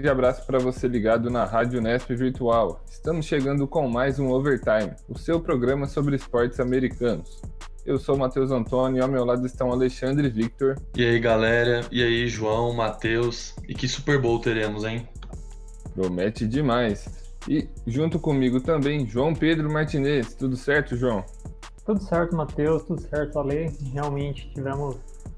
grande abraço para você ligado na Rádio Nesp Virtual. Estamos chegando com mais um Overtime, o seu programa sobre esportes americanos. Eu sou o Matheus Antônio e ao meu lado estão Alexandre e Victor. E aí, galera? E aí, João, Matheus? E que Super Bowl teremos, hein? Promete demais. E junto comigo também, João Pedro Martinez. Tudo certo, João? Tudo certo, Matheus. Tudo certo, Ale. Realmente tivemos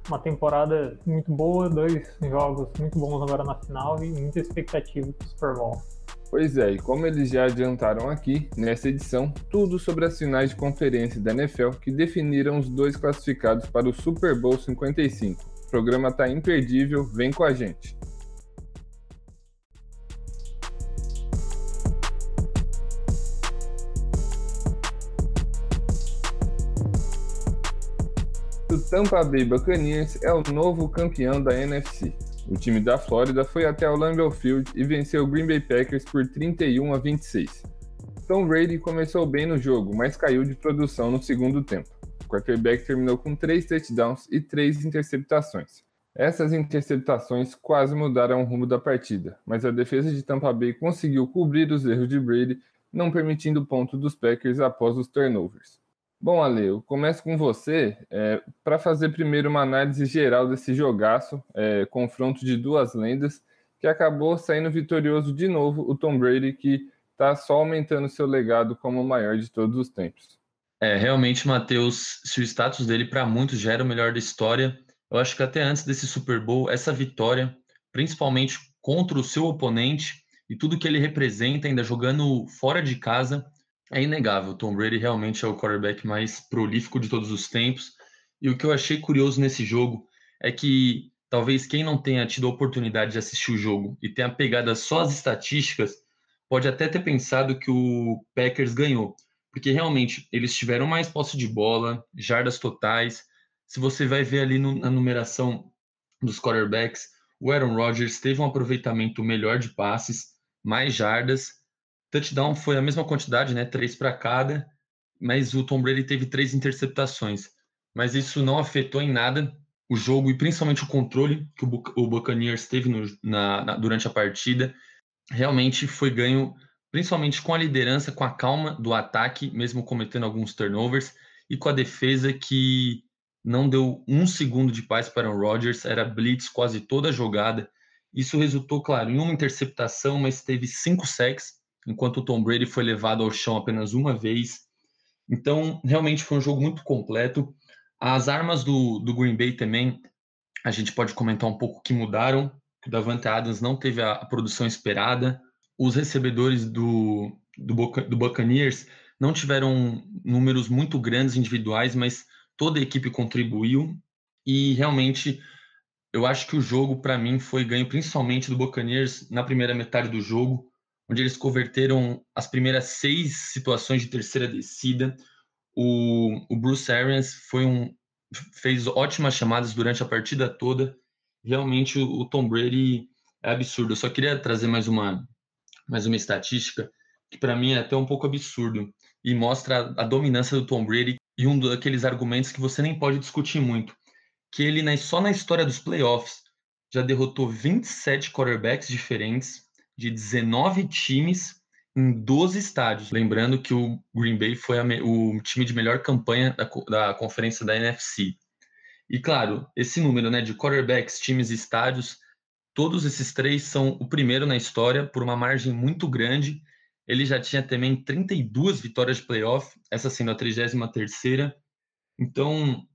uma temporada muito boa, dois jogos muito bons agora na final e muita expectativa para o Super Bowl. Pois é, e como eles já adiantaram aqui, nessa edição, tudo sobre as finais de conferência da NFL que definiram os dois classificados para o Super Bowl 55. O programa tá imperdível, vem com a gente. Tampa Bay Buccaneers é o novo campeão da NFC. O time da Flórida foi até o Lambeau Field e venceu o Green Bay Packers por 31 a 26. Tom Brady começou bem no jogo, mas caiu de produção no segundo tempo. O quarterback terminou com três touchdowns e três interceptações. Essas interceptações quase mudaram o rumo da partida, mas a defesa de Tampa Bay conseguiu cobrir os erros de Brady, não permitindo ponto dos Packers após os turnovers. Bom, Ale, eu começo com você é, para fazer primeiro uma análise geral desse jogaço, é, confronto de duas lendas, que acabou saindo vitorioso de novo o Tom Brady, que está só aumentando seu legado como o maior de todos os tempos. É, realmente, Matheus, se o status dele para muitos já era o melhor da história, eu acho que até antes desse Super Bowl, essa vitória, principalmente contra o seu oponente e tudo que ele representa, ainda jogando fora de casa, é inegável. Tom Brady realmente é o quarterback mais prolífico de todos os tempos. E o que eu achei curioso nesse jogo é que talvez quem não tenha tido a oportunidade de assistir o jogo e tenha pegado só as estatísticas, pode até ter pensado que o Packers ganhou, porque realmente eles tiveram mais posse de bola, jardas totais. Se você vai ver ali no, na numeração dos quarterbacks, o Aaron Rodgers teve um aproveitamento melhor de passes, mais jardas, Touchdown foi a mesma quantidade, né? Três para cada, mas o Tom Brady teve três interceptações. Mas isso não afetou em nada o jogo e principalmente o controle que o Buccaneers teve no, na, na, durante a partida. Realmente foi ganho, principalmente com a liderança, com a calma do ataque, mesmo cometendo alguns turnovers, e com a defesa que não deu um segundo de paz para o Rodgers, era blitz quase toda a jogada. Isso resultou, claro, em uma interceptação, mas teve cinco sacks enquanto o Tom Brady foi levado ao chão apenas uma vez. Então, realmente foi um jogo muito completo. As armas do, do Green Bay também, a gente pode comentar um pouco que mudaram. O Davante Adams não teve a, a produção esperada. Os recebedores do, do, do Buccaneers não tiveram números muito grandes individuais, mas toda a equipe contribuiu. E realmente, eu acho que o jogo, para mim, foi ganho principalmente do Buccaneers na primeira metade do jogo onde eles converteram as primeiras seis situações de terceira descida. O, o Bruce Arians foi um, fez ótimas chamadas durante a partida toda. Realmente o, o Tom Brady é absurdo. Eu só queria trazer mais uma, mais uma estatística que para mim é até um pouco absurdo e mostra a, a dominância do Tom Brady e um daqueles argumentos que você nem pode discutir muito, que ele só na história dos playoffs já derrotou 27 quarterbacks diferentes, de 19 times em 12 estádios. Lembrando que o Green Bay foi o time de melhor campanha da, da conferência da NFC. E claro, esse número né, de quarterbacks, times e estádios, todos esses três são o primeiro na história por uma margem muito grande. Ele já tinha também 32 vitórias de playoff, essa sendo a 33ª. Então,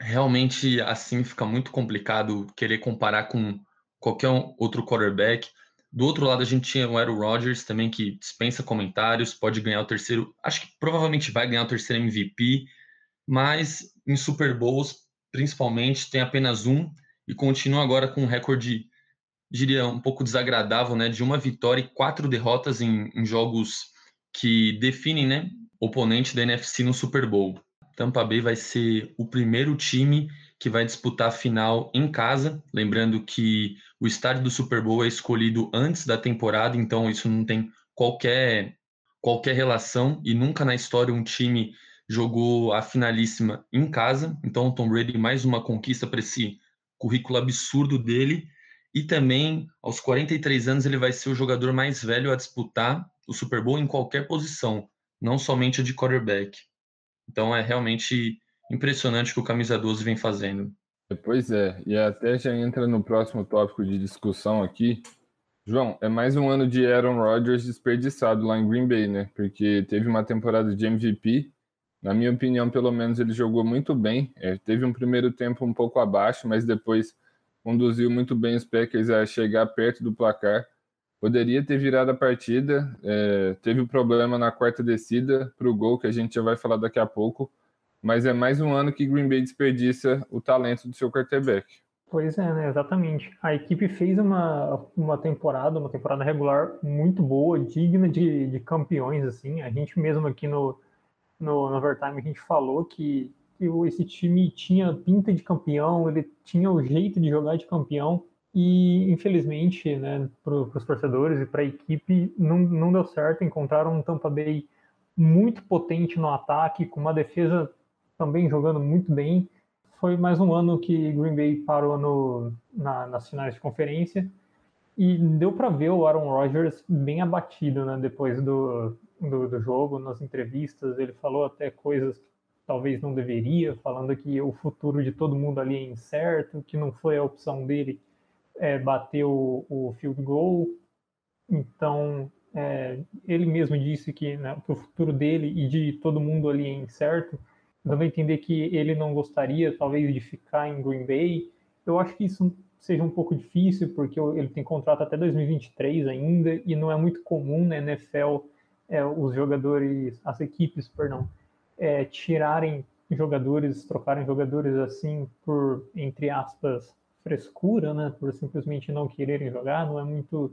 realmente assim fica muito complicado querer comparar com qualquer outro quarterback. Do outro lado, a gente tinha o Aaron Rodgers também, que dispensa comentários, pode ganhar o terceiro, acho que provavelmente vai ganhar o terceiro MVP, mas em Super Bowls, principalmente, tem apenas um e continua agora com um recorde, diria, um pouco desagradável, né, de uma vitória e quatro derrotas em, em jogos que definem, né, oponente da NFC no Super Bowl. Tampa Bay vai ser o primeiro time que vai disputar a final em casa. Lembrando que o estádio do Super Bowl é escolhido antes da temporada, então isso não tem qualquer, qualquer relação e nunca na história um time jogou a finalíssima em casa. Então, o Tom Brady mais uma conquista para esse currículo absurdo dele. e também aos 43 anos ele vai ser o jogador mais velho a disputar o Super Bowl em qualquer posição, não somente a de quarterback. Então é realmente impressionante o que o camisa 12 vem fazendo. Pois é, e até já entra no próximo tópico de discussão aqui. João, é mais um ano de Aaron Rodgers desperdiçado lá em Green Bay, né? Porque teve uma temporada de MVP. Na minha opinião, pelo menos ele jogou muito bem. É, teve um primeiro tempo um pouco abaixo, mas depois conduziu muito bem os Packers a chegar perto do placar. Poderia ter virado a partida, é, teve um problema na quarta descida para o gol, que a gente já vai falar daqui a pouco, mas é mais um ano que Green Bay desperdiça o talento do seu quarterback. Pois é, né? exatamente. A equipe fez uma, uma temporada, uma temporada regular muito boa, digna de, de campeões, assim. A gente mesmo aqui no, no, no Overtime, a gente falou que esse time tinha pinta de campeão, ele tinha o jeito de jogar de campeão e infelizmente, né, para os torcedores e para a equipe não, não deu certo. Encontraram um Tampa Bay muito potente no ataque, com uma defesa também jogando muito bem. Foi mais um ano que Green Bay parou no, na, nas finais de conferência e deu para ver o Aaron Rodgers bem abatido, né, depois do, do, do jogo, nas entrevistas. Ele falou até coisas talvez não deveria, falando que o futuro de todo mundo ali é incerto, que não foi a opção dele é, bater o, o field goal. Então, é, ele mesmo disse que, né, que, o futuro dele e de todo mundo ali é incerto, dando a entender que ele não gostaria, talvez, de ficar em Green Bay. Eu acho que isso seja um pouco difícil, porque ele tem contrato até 2023 ainda, e não é muito comum na NFL é, os jogadores, as equipes, perdão, é, tirarem jogadores, trocarem jogadores assim por, entre aspas, frescura, né? Por simplesmente não quererem jogar. Não é muito,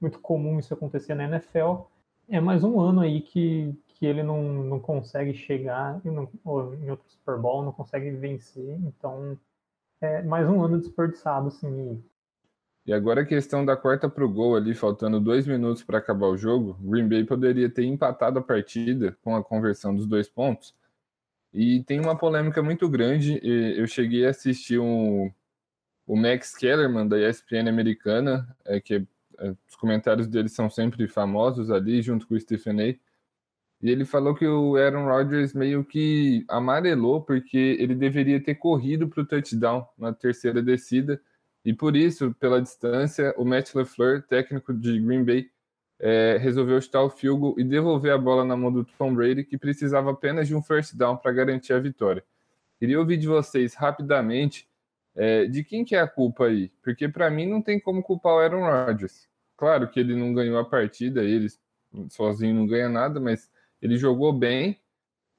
muito comum isso acontecer na NFL. É mais um ano aí que, que ele não, não consegue chegar em, em outro Super Bowl, não consegue vencer. Então, é mais um ano desperdiçado, assim. E agora a questão da quarta para o gol ali, faltando dois minutos para acabar o jogo, Green Bay poderia ter empatado a partida com a conversão dos dois pontos. E tem uma polêmica muito grande. Eu cheguei a assistir um, o Max Kellerman da ESPN americana, é, que é, os comentários dele são sempre famosos ali, junto com o Stephen A. E ele falou que o Aaron Rodgers meio que amarelou porque ele deveria ter corrido para o touchdown na terceira descida e por isso, pela distância, o Matt LeFleur, técnico de Green Bay, é, resolveu chutar o field e devolver a bola na mão do Tom Brady, que precisava apenas de um first down para garantir a vitória. Queria ouvir de vocês rapidamente é, de quem que é a culpa aí, porque para mim não tem como culpar o Aaron Rodgers. Claro que ele não ganhou a partida, ele sozinho não ganha nada, mas ele jogou bem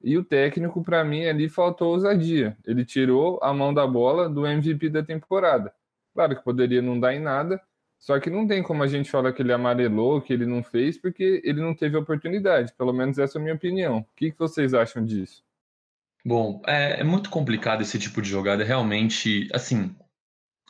e o técnico, para mim, ali faltou ousadia. Ele tirou a mão da bola do MVP da temporada. Claro que poderia não dar em nada, só que não tem como a gente falar que ele amarelou, que ele não fez, porque ele não teve oportunidade. Pelo menos essa é a minha opinião. O que, vocês acham disso? Bom, é, é, muito complicado esse tipo de jogada. Realmente, assim,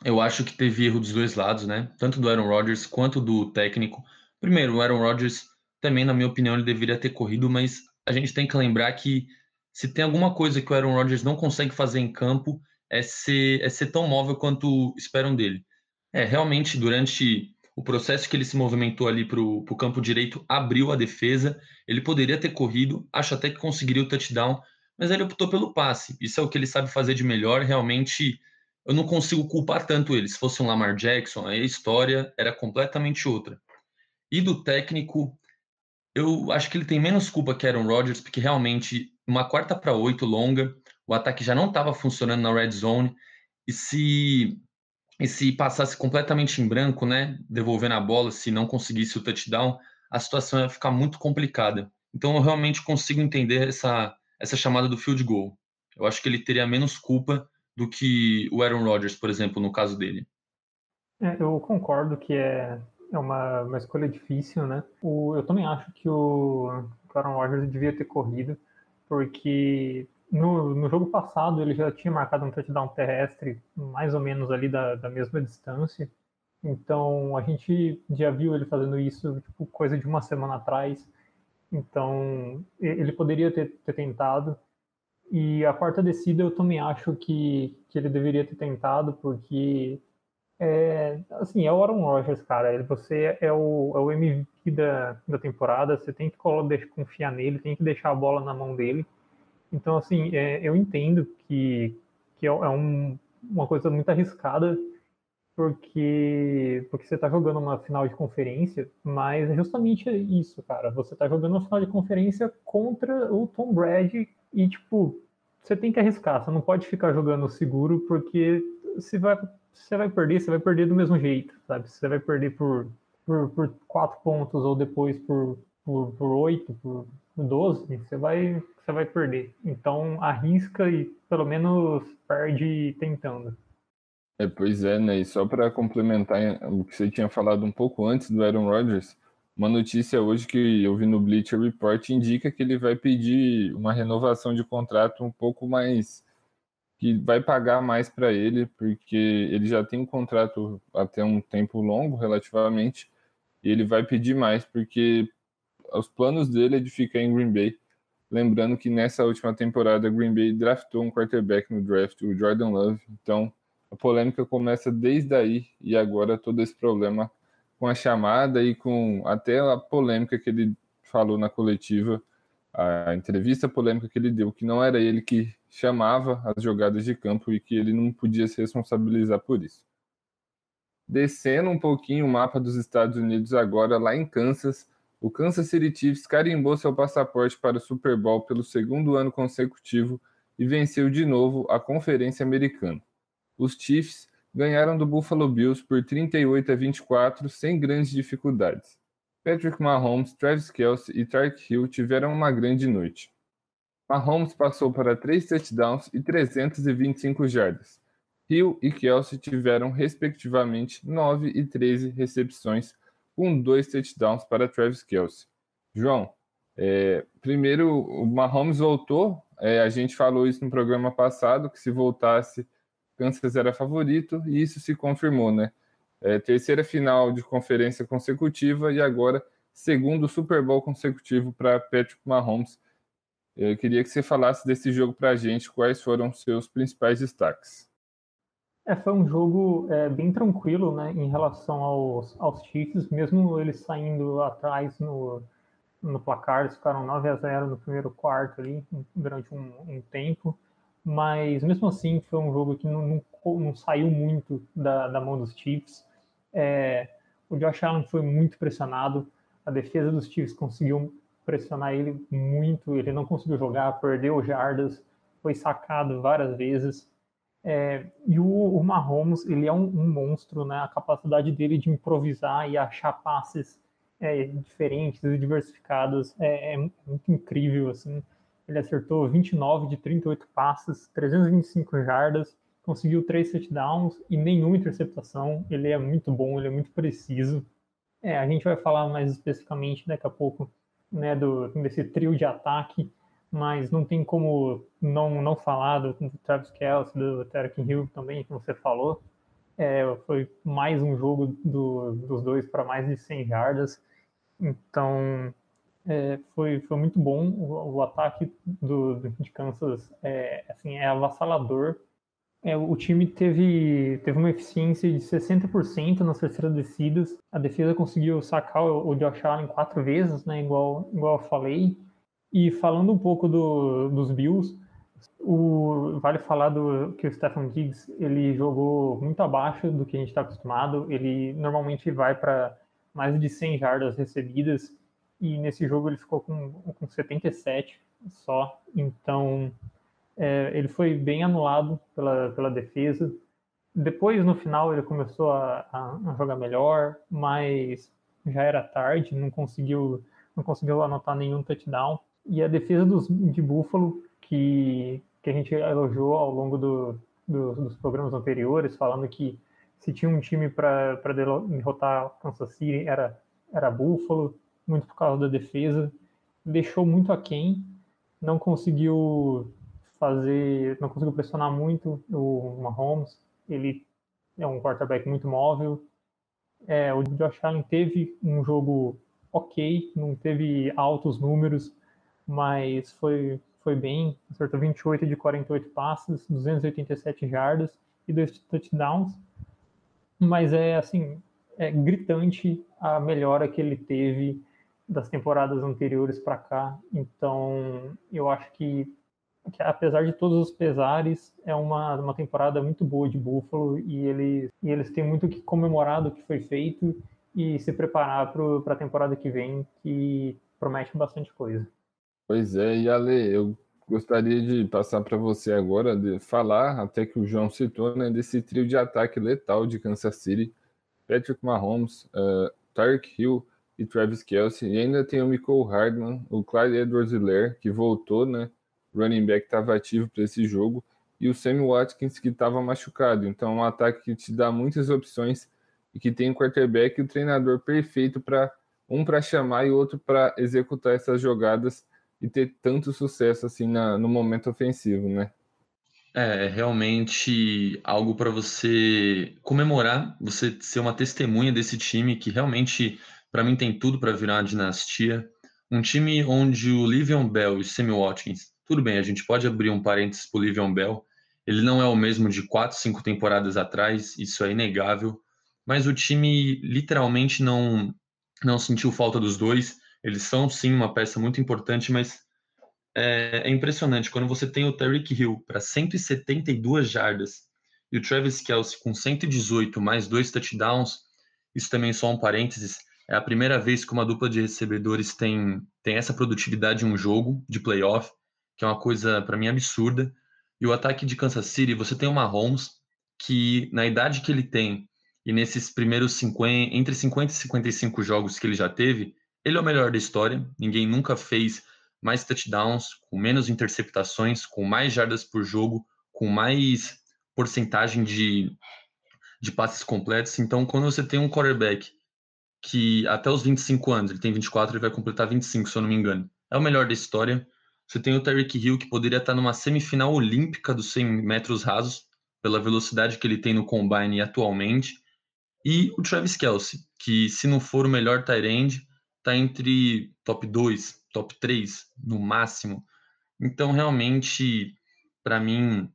eu acho que teve erro dos dois lados, né? Tanto do Aaron Rodgers quanto do técnico. Primeiro, o Aaron Rodgers também, na minha opinião, ele deveria ter corrido, mas a gente tem que lembrar que se tem alguma coisa que o Aaron Rodgers não consegue fazer em campo, é ser, é ser tão móvel quanto esperam dele. É, realmente, durante o processo que ele se movimentou ali para o campo direito, abriu a defesa, ele poderia ter corrido, acho até que conseguiria o touchdown, mas ele optou pelo passe. Isso é o que ele sabe fazer de melhor. Realmente, eu não consigo culpar tanto ele. Se fosse um Lamar Jackson, a história era completamente outra. E do técnico, eu acho que ele tem menos culpa que Aaron Rodgers, porque realmente, uma quarta para oito longa, o ataque já não estava funcionando na red zone. E se, e se passasse completamente em branco, né, devolvendo a bola, se não conseguisse o touchdown, a situação ia ficar muito complicada. Então eu realmente consigo entender essa, essa chamada do field goal. Eu acho que ele teria menos culpa do que o Aaron Rodgers, por exemplo, no caso dele. É, eu concordo que é, é uma, uma escolha difícil, né? O, eu também acho que o, Aaron Rodgers devia ter corrido, porque no, no jogo passado, ele já tinha marcado um touchdown terrestre mais ou menos ali da, da mesma distância. Então, a gente já viu ele fazendo isso, tipo, coisa de uma semana atrás. Então, ele poderia ter, ter tentado. E a quarta descida eu também acho que, que ele deveria ter tentado, porque É, assim, é o Aaron Rodgers, cara. Você é o, é o MVP da, da temporada, você tem que confiar nele, tem que deixar a bola na mão dele. Então, assim, é, eu entendo que, que é, é um, uma coisa muito arriscada, porque, porque você está jogando uma final de conferência, mas é justamente isso, cara. Você está jogando uma final de conferência contra o Tom Brady e, tipo, você tem que arriscar, você não pode ficar jogando seguro, porque você vai, você vai perder, você vai perder do mesmo jeito, sabe? Você vai perder por, por, por quatro pontos ou depois por, por, por 8, por 12, você vai, você vai perder. Então arrisca e pelo menos perde tentando. É, pois é, né? E só para complementar o que você tinha falado um pouco antes do Aaron Rodgers, uma notícia hoje que eu vi no Bleacher Report indica que ele vai pedir uma renovação de contrato um pouco mais que vai pagar mais para ele, porque ele já tem um contrato até um tempo longo relativamente, e ele vai pedir mais porque os planos dele é de ficar em Green Bay. Lembrando que nessa última temporada Green Bay draftou um quarterback no draft, o Jordan Love. Então, a polêmica começa desde aí e agora todo esse problema com a chamada e com até a polêmica que ele falou na coletiva, a entrevista polêmica que ele deu, que não era ele que chamava as jogadas de campo e que ele não podia se responsabilizar por isso. Descendo um pouquinho o mapa dos Estados Unidos agora, lá em Kansas, o Kansas City Chiefs carimbou seu passaporte para o Super Bowl pelo segundo ano consecutivo e venceu de novo a Conferência Americana. Os Chiefs ganharam do Buffalo Bills por 38 a 24 sem grandes dificuldades. Patrick Mahomes, Travis Kelce e Tark Hill tiveram uma grande noite. Mahomes passou para 3 touchdowns e 325 jardas. Hill e Kelce tiveram, respectivamente, 9 e 13 recepções, com dois touchdowns para Travis Kelce. João, é, primeiro, o Mahomes voltou, é, a gente falou isso no programa passado, que se voltasse Kansas era favorito e isso se confirmou, né? É, terceira final de conferência consecutiva e agora segundo Super Bowl consecutivo para Patrick Mahomes. Eu queria que você falasse desse jogo para a gente, quais foram seus principais destaques. É, foi um jogo é, bem tranquilo, né, em relação aos, aos Chiefs, mesmo eles saindo atrás no, no placar, eles ficaram 9 a 0 no primeiro quarto ali, durante um, um tempo mas mesmo assim foi um jogo que não, não, não saiu muito da, da, mão dos Chiefs. É, o Josh Allen foi muito pressionado, a defesa dos Chiefs conseguiu pressionar ele muito, ele não conseguiu jogar, perdeu jardas, foi sacado várias vezes. É, e o, o, Mahomes, ele é um, um, monstro, né? A capacidade dele de improvisar e achar passes é, diferentes e diversificados é, é muito incrível, assim. Ele acertou 29 de 38 passes, 325 jardas, conseguiu três touchdowns e nenhuma interceptação. Ele é muito bom, ele é muito preciso. É, a gente vai falar mais especificamente daqui a pouco né, do, desse trio de ataque, mas não tem como não, não falar do, do Travis Kelce, do Tarek Hill também, que você falou. É, foi mais um jogo do, dos dois para mais de 100 jardas. Então, é, foi, foi muito bom. O, o ataque do, de Kansas é, assim, é avassalador. É, o time teve, teve uma eficiência de 60% nas terceiras descidas. A defesa conseguiu sacar o, Josh Allen quatro vezes, né, igual, igual eu falei. E falando um pouco do, dos Bills, o, vale falar do, que o Stephen Diggs ele jogou muito abaixo do que a gente está acostumado. Ele normalmente vai para mais de 100 jardas recebidas e nesse jogo ele ficou com, com 77 só, então é, ele foi bem anulado pela, pela defesa. Depois, no final, ele começou a, a, jogar melhor, mas já era tarde, não conseguiu, não conseguiu anotar nenhum touchdown. E a defesa dos, de Buffalo, que, que a gente elogiou ao longo do, do, dos programas anteriores, falando que se tinha um time para derrotar Kansas City era, era Buffalo, muito por causa da defesa, deixou muito aquém, não conseguiu fazer, não conseguiu pressionar muito o Mahomes, ele é um quarterback muito móvel. É, o Josh Allen teve um jogo ok, não teve altos números, mas foi, foi bem, acertou 28 de 48 passes, 287 jardas e dois touchdowns. mas é assim, é gritante a melhora que ele teve das temporadas anteriores para cá. Então, eu acho que, que, apesar de todos os pesares, é uma, uma temporada muito boa de Buffalo e eles, e eles têm muito que comemorar do que foi feito e se preparar para a temporada que vem, que promete bastante coisa. Pois é, e Ale, eu gostaria de passar para você agora, de falar, até que o João citou, né, desse trio de ataque letal de Kansas City, Patrick Mahomes, uh, Tyreek Hill e Travis Kelsey, e ainda tem o Michael Hardman, o Clyde Edwards-Helaire, que voltou, né, running back estava ativo para esse jogo, e o Sammy Watkins, que estava machucado, então é um ataque que te dá muitas opções e que tem um quarterback e o treinador perfeito para um para chamar e outro para executar essas jogadas e ter tanto sucesso assim na, no momento ofensivo, né? É, é realmente algo para você comemorar, você ser uma testemunha desse time que realmente, para mim, tem tudo para virar uma dinastia. Um time onde o Livion Bell e o Sammy Watkins, tudo bem, a gente pode abrir um parênteses para o Livion Bell, ele não é o mesmo de quatro, cinco temporadas atrás, isso é inegável, mas o time literalmente não, não sentiu falta dos dois. Eles são sim uma peça muito importante, mas é, é impressionante quando você tem o Tyreek Hill para 172 jardas e o Travis Kelsey com 118 mais dois touchdowns. Isso também só um parênteses. É a primeira vez que uma dupla de recebedores tem, tem essa produtividade em um jogo de playoff, que é uma coisa para mim absurda. E o ataque de Kansas City, você tem uma Holmes que na idade que ele tem e nesses primeiros 50, entre 50 e 55 jogos que ele já teve, ele é o melhor da história. Ninguém nunca fez mais touchdowns, com menos interceptações, com mais jardas por jogo, com mais porcentagem de, de passes completos. Então, quando você tem um quarterback que até os 25 anos, ele tem 24, ele vai completar 25, se eu não me engano, é o melhor da história. Você tem o Tyreek Hill, que poderia estar numa semifinal olímpica dos 100 metros rasos, pela velocidade que ele tem no combine atualmente. E o Travis Kelsey, que se não for o melhor tight end, tá entre top 2, top 3 no máximo. Então, realmente, para mim,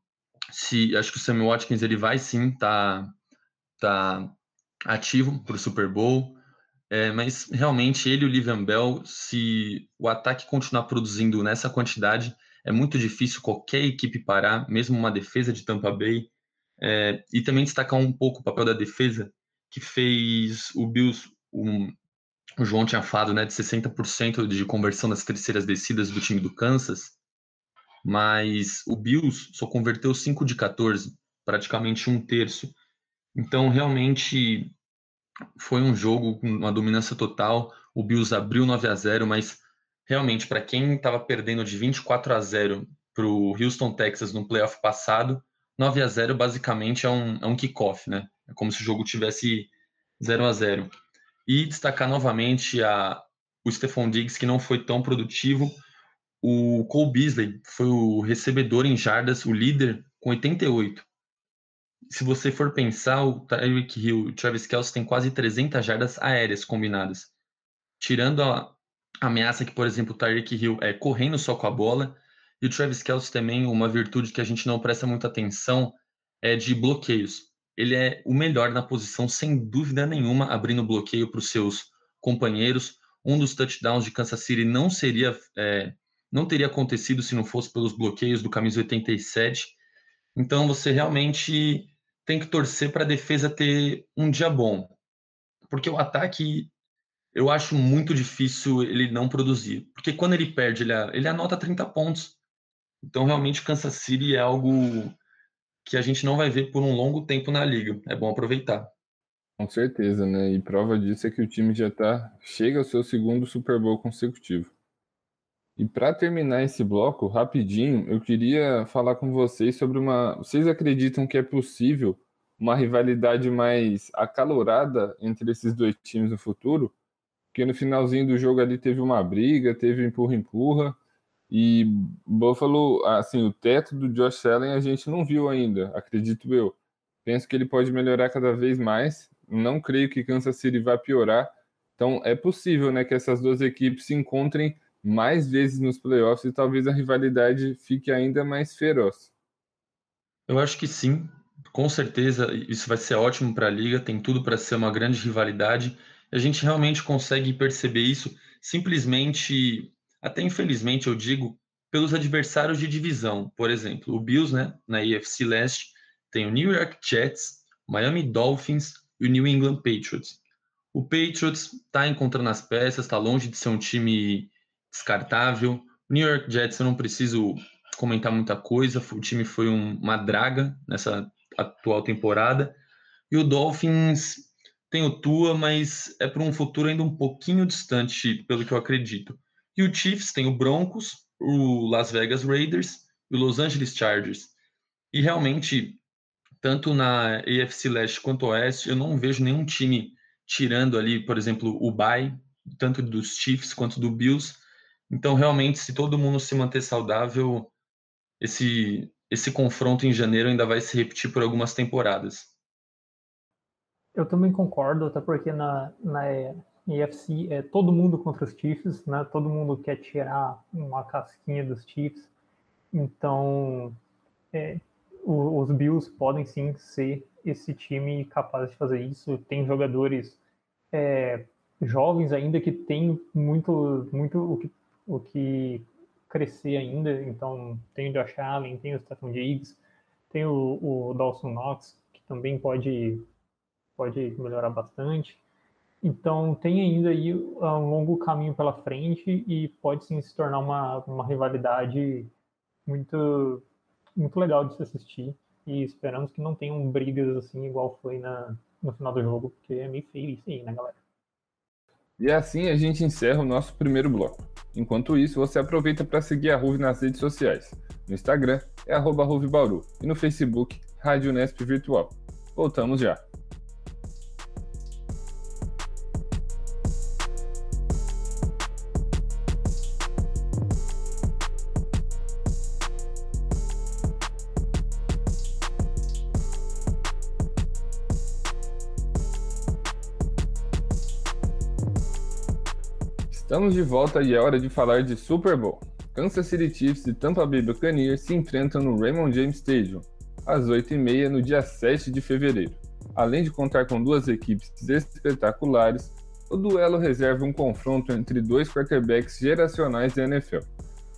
se acho que o Sammy Watkins ele vai sim tá tá ativo para o Super Bowl, é, mas realmente ele e o Livian Bell, se o ataque continuar produzindo nessa quantidade, é muito difícil qualquer equipe parar, mesmo uma defesa de Tampa Bay. É, e também destacar um pouco o papel da defesa, que fez o Bills, um, o João tinha falado, né, de 60% de conversão nas terceiras descidas do time do Kansas, mas o Bills só converteu 5 de 14, praticamente um terço. Então, realmente, foi um jogo com uma dominância total. O Bills abriu 9 a 0, mas realmente, para quem estava perdendo de 24 a 0 para o Houston, Texas, no playoff passado, 9 a 0 basicamente é um, é um kickoff, né? É como se o jogo tivesse 0 a 0 E destacar novamente a, o Stephon Diggs, que não foi tão produtivo. O Cole Beasley foi o recebedor em jardas, o líder, com 88. Se você for pensar, o Tyreek Hill e o Travis Kelce têm quase 300 jardas aéreas combinadas. Tirando a ameaça que, por exemplo, o Tyreek Hill é correndo só com a bola, e o Travis Kelce também, uma virtude que a gente não presta muita atenção é de bloqueios ele é o melhor na posição, sem dúvida nenhuma, abrindo bloqueio para os seus companheiros. Um dos touchdowns de Kansas City não seria, é, não teria acontecido se não fosse pelos bloqueios do camisa 87. Então você realmente tem que torcer para a defesa ter um dia bom, porque o ataque eu acho muito difícil ele não produzir, porque quando ele perde ele, ele anota 30 pontos. Então realmente Kansas City é algo que a gente não vai ver por um longo tempo na liga. É bom aproveitar. Com certeza, né? E prova disso é que o time já tá chega ao seu segundo Super Bowl consecutivo. E para terminar esse bloco, rapidinho, eu queria falar com vocês sobre uma. Vocês acreditam que é possível uma rivalidade mais acalorada entre esses dois times no futuro? Porque no finalzinho do jogo ali teve uma briga, teve empurra-empurra. E Buffalo, assim, o teto do Josh Allen a gente não viu ainda, acredito eu. Penso que ele pode melhorar cada vez mais. Não creio que Kansas City vai piorar. Então é possível, né, que essas duas equipes se encontrem mais vezes nos playoffs e talvez a rivalidade fique ainda mais feroz. Eu acho que sim, Com certeza, isso vai ser ótimo para a liga, tem tudo para ser uma grande rivalidade. A gente realmente consegue perceber isso simplesmente, até infelizmente eu digo, pelos adversários de divisão. Por exemplo, o Bills, né, na AFC Leste, tem o New York Jets, Miami Dolphins e o New England Patriots. O Patriots está encontrando as peças, está longe de ser um time descartável. New York Jets eu não preciso comentar muita coisa, o time foi um, uma draga nessa atual temporada. E o Dolphins tem o Tua, mas é para um futuro ainda um pouquinho distante, pelo que eu acredito. E o Chiefs tem o Broncos, o Las Vegas Raiders e o Los Angeles Chargers. E realmente, tanto na AFC Leste quanto Oeste, eu não vejo nenhum time tirando ali, por exemplo, o bye, tanto dos Chiefs quanto do Bills. Então, realmente, se todo mundo se manter saudável, esse, esse confronto em janeiro ainda vai se repetir por algumas temporadas. Eu também concordo, até porque na, na EFC é todo mundo contra os Chiefs, né? Todo mundo quer tirar uma casquinha dos Chiefs. Então, é, o, os Bills podem sim ser esse time capaz de fazer isso. Tem jogadores é, jovens ainda que tem muito, muito o que, o que crescer ainda. Então, tem o Josh Allen, tem o Stephen Diggs, tem o, o Dawson Knox, que também pode, pode melhorar bastante. Então, tem ainda aí um longo caminho pela frente e pode sim se tornar uma, uma rivalidade muito, muito legal de se assistir. E esperamos que não tenham brigas assim, igual foi na, no final do jogo, porque é meio feio isso aí, né, galera? E assim a gente encerra o nosso primeiro bloco. Enquanto isso, você aproveita para seguir a Ruve nas redes sociais. No Instagram é arroba Bauru e no Facebook, Rádio Nesp Virtual. Voltamos já! Estamos de volta e é hora de falar de Super Bowl. Kansas City Chiefs e Tampa Bay Buccaneers se enfrentam no Raymond James Stadium, às 8h30 no dia 7 de fevereiro. Além de contar com duas equipes espetaculares, o duelo reserva um confronto entre dois quarterbacks geracionais da NFL.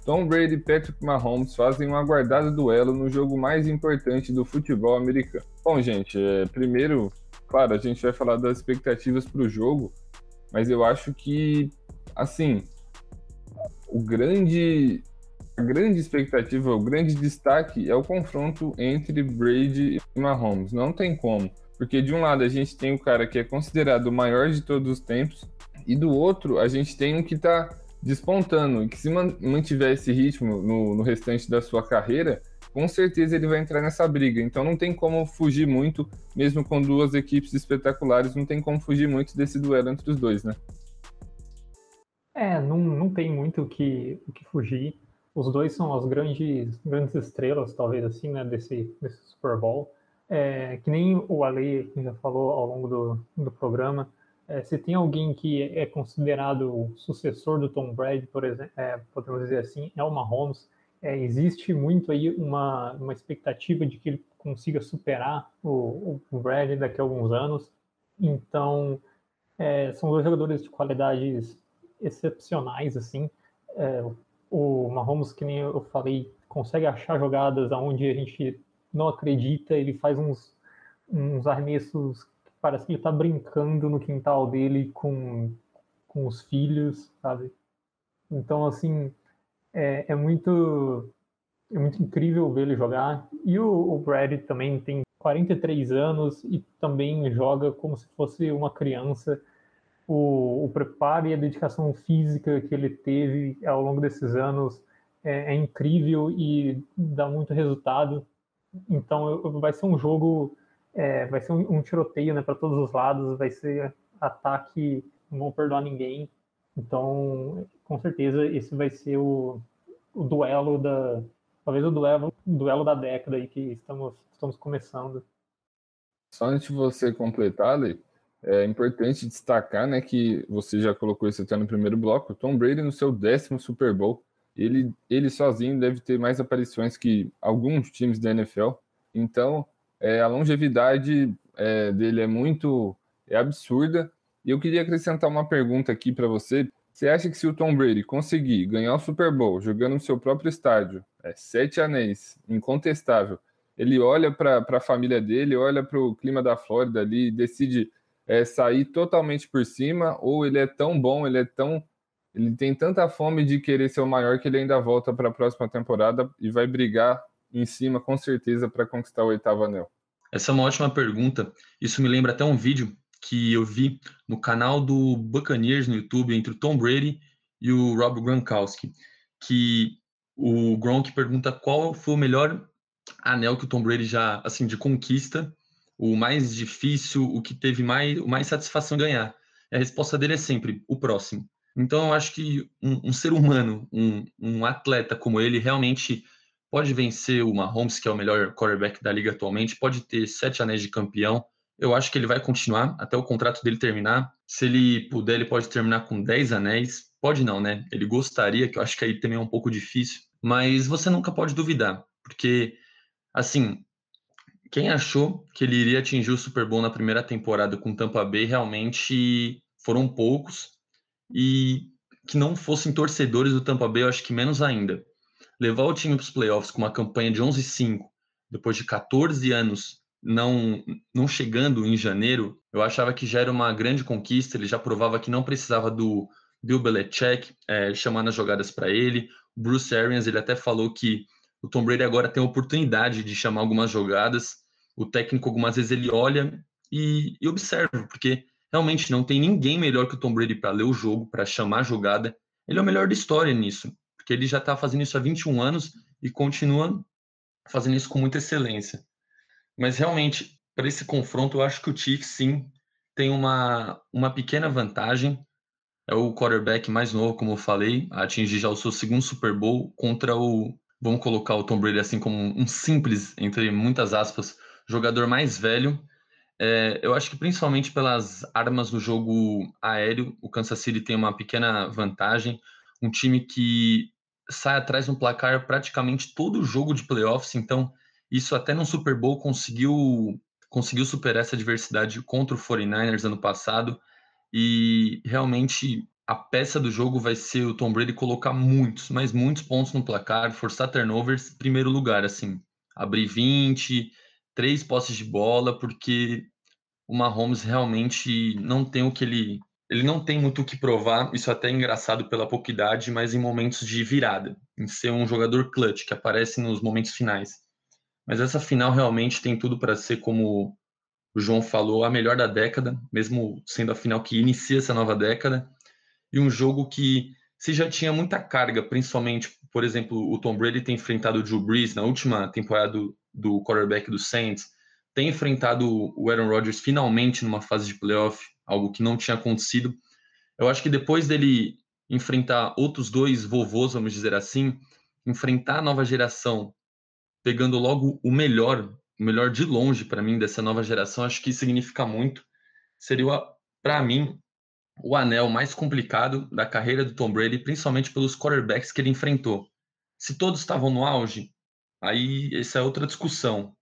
Tom Brady e Patrick Mahomes fazem um aguardado duelo no jogo mais importante do futebol americano. Bom, gente, é, primeiro, claro, a gente vai falar das expectativas para o jogo, mas eu acho que assim, o grande a grande expectativa, o grande destaque é o confronto entre Brady e Mahomes. Não tem como, porque de um lado a gente tem o cara que é considerado o maior de todos os tempos e do outro a gente tem um que está despontando e que se mantiver esse ritmo no, no restante da sua carreira, com certeza ele vai entrar nessa briga. Então não tem como fugir muito, mesmo com duas equipes espetaculares, não tem como fugir muito desse duelo entre os dois, né? É, não, não tem muito o que, o que fugir. Os dois são as grandes, grandes estrelas, talvez assim, né, desse, desse Super Bowl. É, que nem o Ale já falou ao longo do, do programa, é, se tem alguém que é considerado o sucessor do Tom Brady, por exemplo, é, podemos dizer assim, é o Mahomes. É, existe muito aí uma, uma expectativa de que ele consiga superar o, o Brady daqui a alguns anos. Então, é, são dois jogadores de qualidades excepcionais, assim. É, o Mahomes, que nem eu falei, consegue achar jogadas onde a gente não acredita, ele faz uns, uns arremessos que parece que ele está brincando no quintal dele com, com os filhos, sabe? Então, assim, é, é muito é muito incrível ver ele jogar. E o, o Brady também tem 43 anos e também joga como se fosse uma criança o, o, preparo e a dedicação física que ele teve ao longo desses anos é, é incrível e dá muito resultado. Então vai ser um jogo, é, vai ser um, um tiroteio né, para todos os lados, vai ser ataque, não vão perdoar ninguém. Então, com certeza, esse vai ser o, o duelo da. Talvez o duelo, duelo da década aí que estamos, estamos começando. Só antes de você completar, Lei, é importante destacar, né, que você já colocou isso até no primeiro bloco, Tom Brady no seu décimo Super Bowl, ele, ele sozinho deve ter mais aparições que alguns times da NFL. Então, é, a longevidade é, dele é muito é absurda. E eu queria acrescentar uma pergunta aqui para você. Você acha que se o Tom Brady conseguir ganhar o Super Bowl jogando no seu próprio estádio, é, sete anéis, incontestável, ele olha para a família dele, olha para o clima da Flórida ali e decide é, sair totalmente por cima, ou ele é tão bom, ele é tão. Ele tem tanta fome de querer ser o maior que ele ainda volta para a próxima temporada e vai brigar em cima, com certeza, para conquistar o oitavo anel? Essa é uma ótima pergunta. Isso me lembra até um vídeo que eu vi no canal do Buccaneers no YouTube entre o Tom Brady e o Rob Gronkowski, que o Gronk pergunta qual foi o melhor anel que o Tom Brady já, assim, de conquista, o mais difícil, o que teve mais, mais satisfação ganhar. E a resposta dele é sempre o próximo. Então, eu acho que um, um ser humano, um, um, atleta como ele, realmente pode vencer o Mahomes, que é o melhor quarterback da liga atualmente, pode ter sete anéis de campeão. Eu acho que ele vai continuar até o contrato dele terminar. Se ele puder, ele pode terminar com dez anéis. Pode não, né? Ele gostaria, que eu acho que aí também é um pouco difícil. Mas você nunca pode duvidar, porque Assim, quem achou que ele iria atingir o Super Bowl na primeira temporada com Tampa Bay realmente foram poucos e que não fossem torcedores do Tampa Bay, eu acho que menos ainda. Levar o time para os playoffs com uma campanha de 11-5, depois de 14 anos não, não chegando em janeiro, eu achava que já era uma grande conquista. Ele já provava que não precisava do Bill Belichick é, chamando as jogadas para ele. Bruce Arians ele até falou que o Tom Brady agora tem a oportunidade de chamar algumas jogadas. O técnico, algumas vezes, ele olha e, e observa, porque realmente não tem ninguém melhor que o Tom Brady para ler o jogo, para chamar a jogada. Ele é o melhor da história nisso, porque ele já está fazendo isso há 21 anos e continua fazendo isso com muita excelência. Mas realmente, para esse confronto, eu acho que o Chiefs sim tem uma, uma pequena vantagem. É o quarterback mais novo, como eu falei, a atingir já o seu segundo Super Bowl contra o vamos colocar o Tom Brady assim como um simples, entre muitas aspas, jogador mais velho. É, eu acho que principalmente pelas armas do jogo aéreo, o Kansas City tem uma pequena vantagem. Um time que sai atrás no placar praticamente todo o jogo de playoffs, então isso até no Super Bowl conseguiu conseguiu superar essa adversidade contra o 49ers ano passado e realmente a peça do jogo vai ser o Tom Brady colocar muitos, mas muitos pontos no placar, forçar turnovers, primeiro lugar, assim, abrir 20, três posses de bola, porque o Mahomes realmente não tem o que ele. Ele não tem muito o que provar, isso até é engraçado pela pouca idade, mas em momentos de virada, em ser um jogador clutch, que aparece nos momentos finais. Mas essa final realmente tem tudo para ser, como o João falou, a melhor da década, mesmo sendo a final que inicia essa nova década e um jogo que se já tinha muita carga, principalmente, por exemplo, o Tom Brady tem enfrentado o Drew Brees na última temporada do, do quarterback do Saints, tem enfrentado o Aaron Rodgers finalmente numa fase de playoff, algo que não tinha acontecido. Eu acho que depois dele enfrentar outros dois vovôs, vamos dizer assim, enfrentar a nova geração, pegando logo o melhor, o melhor de longe para mim dessa nova geração, acho que significa muito. Seria, para mim, o anel mais complicado da carreira do Tom Brady, principalmente pelos quarterbacks que ele enfrentou. Se todos estavam no auge, aí essa é outra discussão.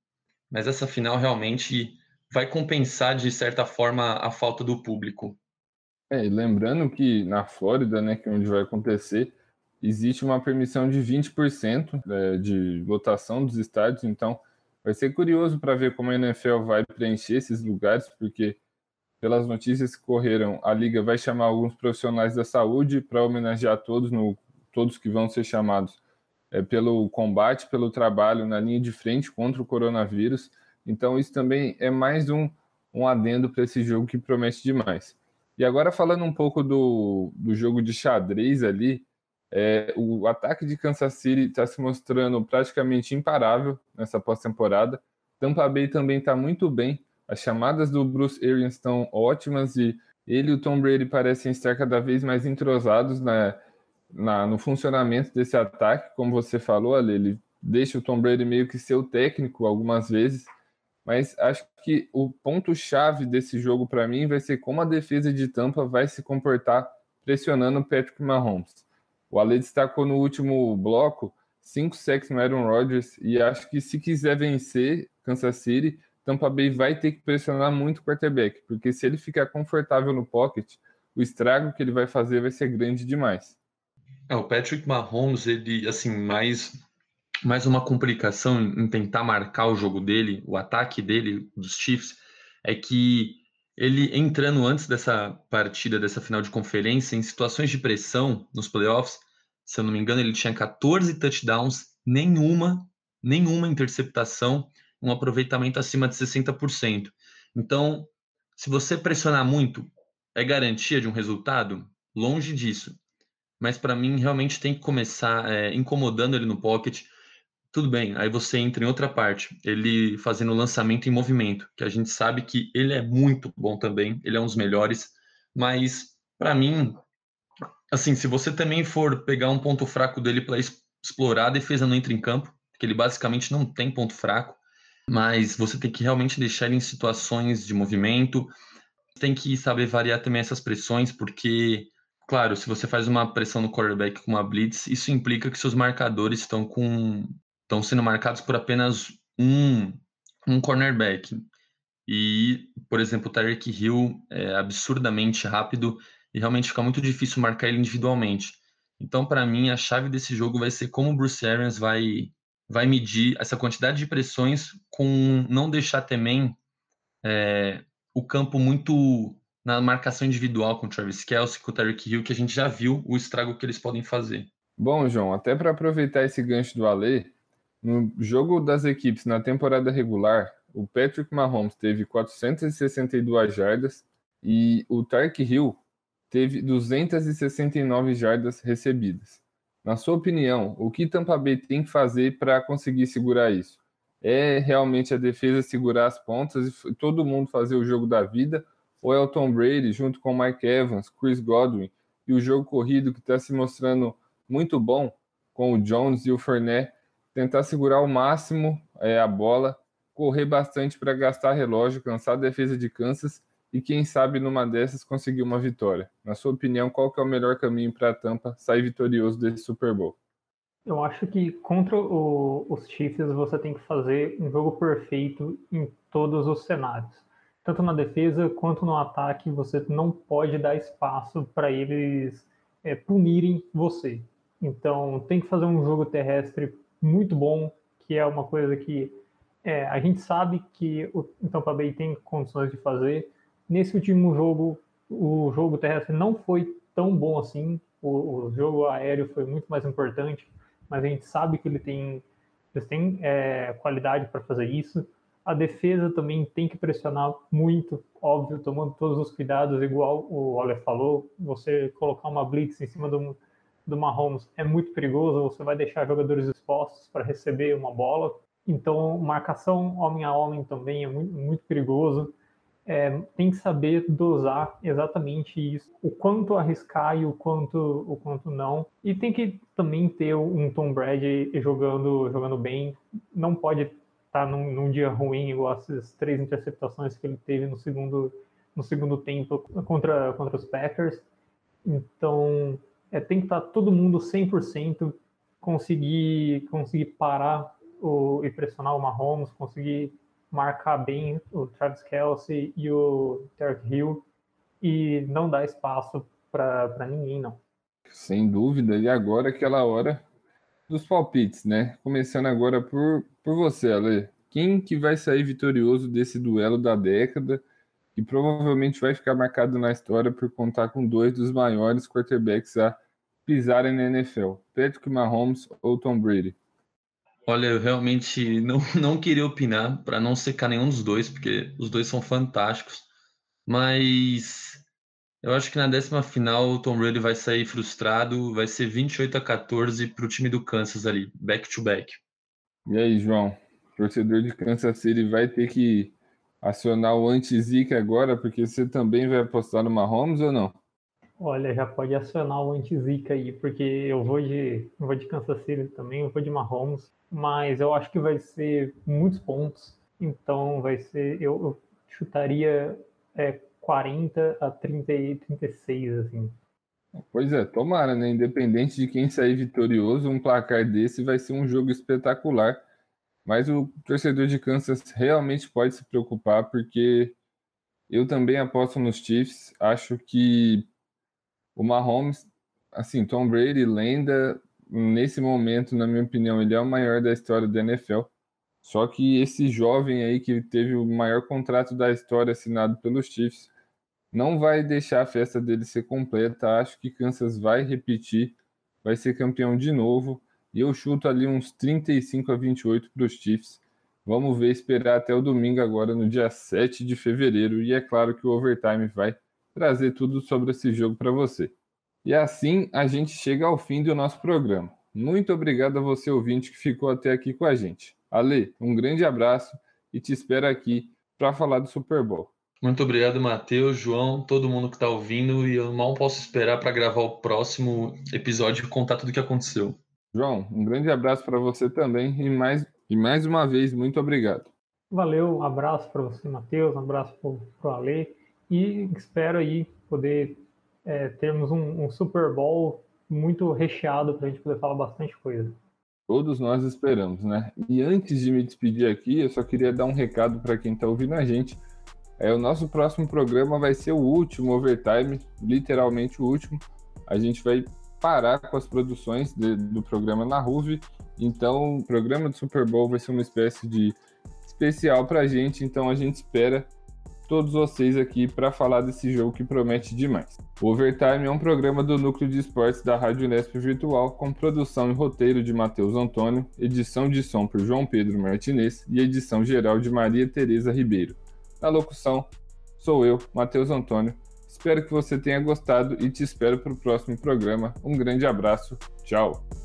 Mas essa final realmente vai compensar de certa forma a falta do público. É, lembrando que na Flórida, né, que é onde vai acontecer, existe uma permissão de 20% é, de lotação dos estádios, então vai ser curioso para ver como a NFL vai preencher esses lugares, porque pelas notícias que correram, a liga vai chamar alguns profissionais da saúde para homenagear todos, no, todos que vão ser chamados é, pelo combate, pelo trabalho na linha de frente contra o coronavírus. Então, isso também é mais um, um adendo para esse jogo que promete demais. E agora, falando um pouco do, do jogo de xadrez ali, é, o ataque de Kansas City está se mostrando praticamente imparável nessa pós-temporada. Tampa Bay também está muito bem, as chamadas do Bruce Arians estão ótimas e ele e o Tom Brady parecem estar cada vez mais entrosados na, na, no funcionamento desse ataque. Como você falou, Ale, ele deixa o Tom Brady meio que ser o técnico algumas vezes, mas acho que o ponto-chave desse jogo para mim vai ser como a defesa de Tampa vai se comportar pressionando o Patrick Mahomes. O Ale destacou no último bloco cinco sacks no Aaron Rodgers e acho que se quiser vencer Kansas City, Tampa Bay vai ter que pressionar muito o quarterback, porque se ele ficar confortável no pocket, o estrago que ele vai fazer vai ser grande demais. É, o Patrick Mahomes, ele, assim, mais, mais uma complicação em tentar marcar o jogo dele, o ataque dele, dos Chiefs, é que ele entrando antes dessa partida, dessa final de conferência, em situações de pressão nos playoffs, se eu não me engano, ele tinha 14 touchdowns, nenhuma, nenhuma interceptação, um aproveitamento acima de 60%. Então, se você pressionar muito, é garantia de um resultado? Longe disso. Mas para mim, realmente tem que começar é, incomodando ele no pocket. Tudo bem, aí você entra em outra parte, ele fazendo lançamento em movimento, que a gente sabe que ele é muito bom também, ele é um dos melhores, mas para mim, assim, se você também for pegar um ponto fraco dele para explorar, a defesa não entra em campo, porque ele basicamente não tem ponto fraco, mas você tem que realmente deixar ele em situações de movimento, tem que saber variar também essas pressões, porque Claro, se você faz uma pressão no quarterback com uma blitz, isso implica que seus marcadores estão com estão sendo marcados por apenas um, um cornerback. E, por exemplo, o Tyreek Hill é absurdamente rápido e realmente fica muito difícil marcar ele individualmente. Então, para mim, a chave desse jogo vai ser como o Bruce Arians vai, vai medir essa quantidade de pressões com não deixar também é, o campo muito na marcação individual com o Travis Kelce, com o Tyreek Hill, que a gente já viu o estrago que eles podem fazer. Bom, João, até para aproveitar esse gancho do Ale, no jogo das equipes na temporada regular, o Patrick Mahomes teve 462 jardas e o Tark Hill teve 269 jardas recebidas. Na sua opinião, o que Tampa Bay tem que fazer para conseguir segurar isso? É realmente a defesa segurar as pontas e todo mundo fazer o jogo da vida? Ou é o Tom Brady junto com Mike Evans, Chris Godwin e o jogo corrido que está se mostrando muito bom com o Jones e o Fournette tentar segurar ao máximo é, a bola, correr bastante para gastar relógio, cansar a defesa de Kansas e quem sabe numa dessas conseguir uma vitória. Na sua opinião, qual que é o melhor caminho para a Tampa sair vitorioso desse Super Bowl? Eu acho que contra o, os Chiefs você tem que fazer um jogo perfeito em todos os cenários. Tanto na defesa quanto no ataque, você não pode dar espaço para eles é, punirem você. Então, tem que fazer um jogo terrestre muito bom, que é uma coisa que é, a gente sabe que o Tampa Bay tem condições de fazer. Nesse último jogo, o jogo terrestre não foi tão bom assim, o, o jogo aéreo foi muito mais importante, mas a gente sabe que ele tem, eles têm é, qualidade para fazer isso. A defesa também tem que pressionar muito, óbvio, tomando todos os cuidados, igual o Ole falou, você colocar uma blitz em cima do, do Mahomes é muito perigoso, você vai deixar jogadores expostos para receber uma bola. Então, marcação homem a homem também é muito, muito perigoso. É, tem que saber dosar exatamente isso, o quanto arriscar e o quanto, o quanto não. E tem que também ter um Tom Brady jogando, jogando bem. Não pode estar tá num, num dia ruim, igual essas três interceptações que ele teve no segundo, no segundo tempo contra, contra os Packers. Então, é, tem que estar todo mundo 100%, conseguir, conseguir parar o, e pressionar o Mahomes, conseguir marcar bem o Travis Kelsey e o Tarek Hill e não dar espaço para ninguém, não. Sem dúvida. E agora aquela hora dos palpites, né? Começando agora por, por você, Ale. Quem que vai sair vitorioso desse duelo da década? que provavelmente vai ficar marcado na história por contar com dois dos maiores quarterbacks a pisarem na NFL? Patrick Mahomes ou Tom Brady? Olha, eu realmente não, não queria opinar para não secar nenhum dos dois, porque os dois são fantásticos. Mas eu acho que na décima final o Tom Brady vai sair frustrado, vai ser 28 a 14 para o time do Kansas ali, back to back. E aí, João? torcedor de Kansas City vai ter que acionar o anti-zica agora, porque você também vai apostar no Mahomes ou não? Olha, já pode acionar o anti-zica aí, porque eu vou de, eu vou de Kansas City também, eu vou de Mahomes, mas eu acho que vai ser muitos pontos, então vai ser, eu, eu chutaria é, 40 a 30, 36, assim. Pois é, tomara, né? Independente de quem sair vitorioso, um placar desse vai ser um jogo espetacular. Mas o torcedor de Kansas realmente pode se preocupar, porque eu também aposto nos Chiefs. Acho que o Mahomes, assim, Tom Brady, lenda, nesse momento, na minha opinião, ele é o maior da história da NFL. Só que esse jovem aí que teve o maior contrato da história assinado pelos Chiefs não vai deixar a festa dele ser completa. Acho que Kansas vai repetir, vai ser campeão de novo. E eu chuto ali uns 35 a 28 para os Chiefs. Vamos ver, esperar até o domingo agora, no dia 7 de fevereiro. E é claro que o Overtime vai trazer tudo sobre esse jogo para você. E assim a gente chega ao fim do nosso programa. Muito obrigado a você, ouvinte, que ficou até aqui com a gente. Ale, um grande abraço e te espero aqui para falar do Super Bowl. Muito obrigado, Matheus, João, todo mundo que está ouvindo. E eu mal posso esperar para gravar o próximo episódio e contar tudo o que aconteceu. João, um grande abraço para você também e mais, e mais uma vez, muito obrigado. Valeu, um abraço para você, Matheus, um abraço para o Ale e espero aí poder é, termos um, um Super Bowl muito recheado para a gente poder falar bastante coisa. Todos nós esperamos, né? E antes de me despedir aqui, eu só queria dar um recado para quem está ouvindo a gente. É, o nosso próximo programa vai ser o último overtime, literalmente o último. A gente vai parar com as produções de, do programa na Ruve. Então, o programa do Super Bowl vai ser uma espécie de especial para a gente. Então, a gente espera todos vocês aqui para falar desse jogo que promete demais. O Overtime é um programa do Núcleo de Esportes da Rádio Unesp Virtual, com produção e roteiro de Matheus Antônio, edição de som por João Pedro Martinez e edição geral de Maria Tereza Ribeiro. Na locução, sou eu, Matheus Antônio. Espero que você tenha gostado e te espero para o próximo programa. Um grande abraço, tchau!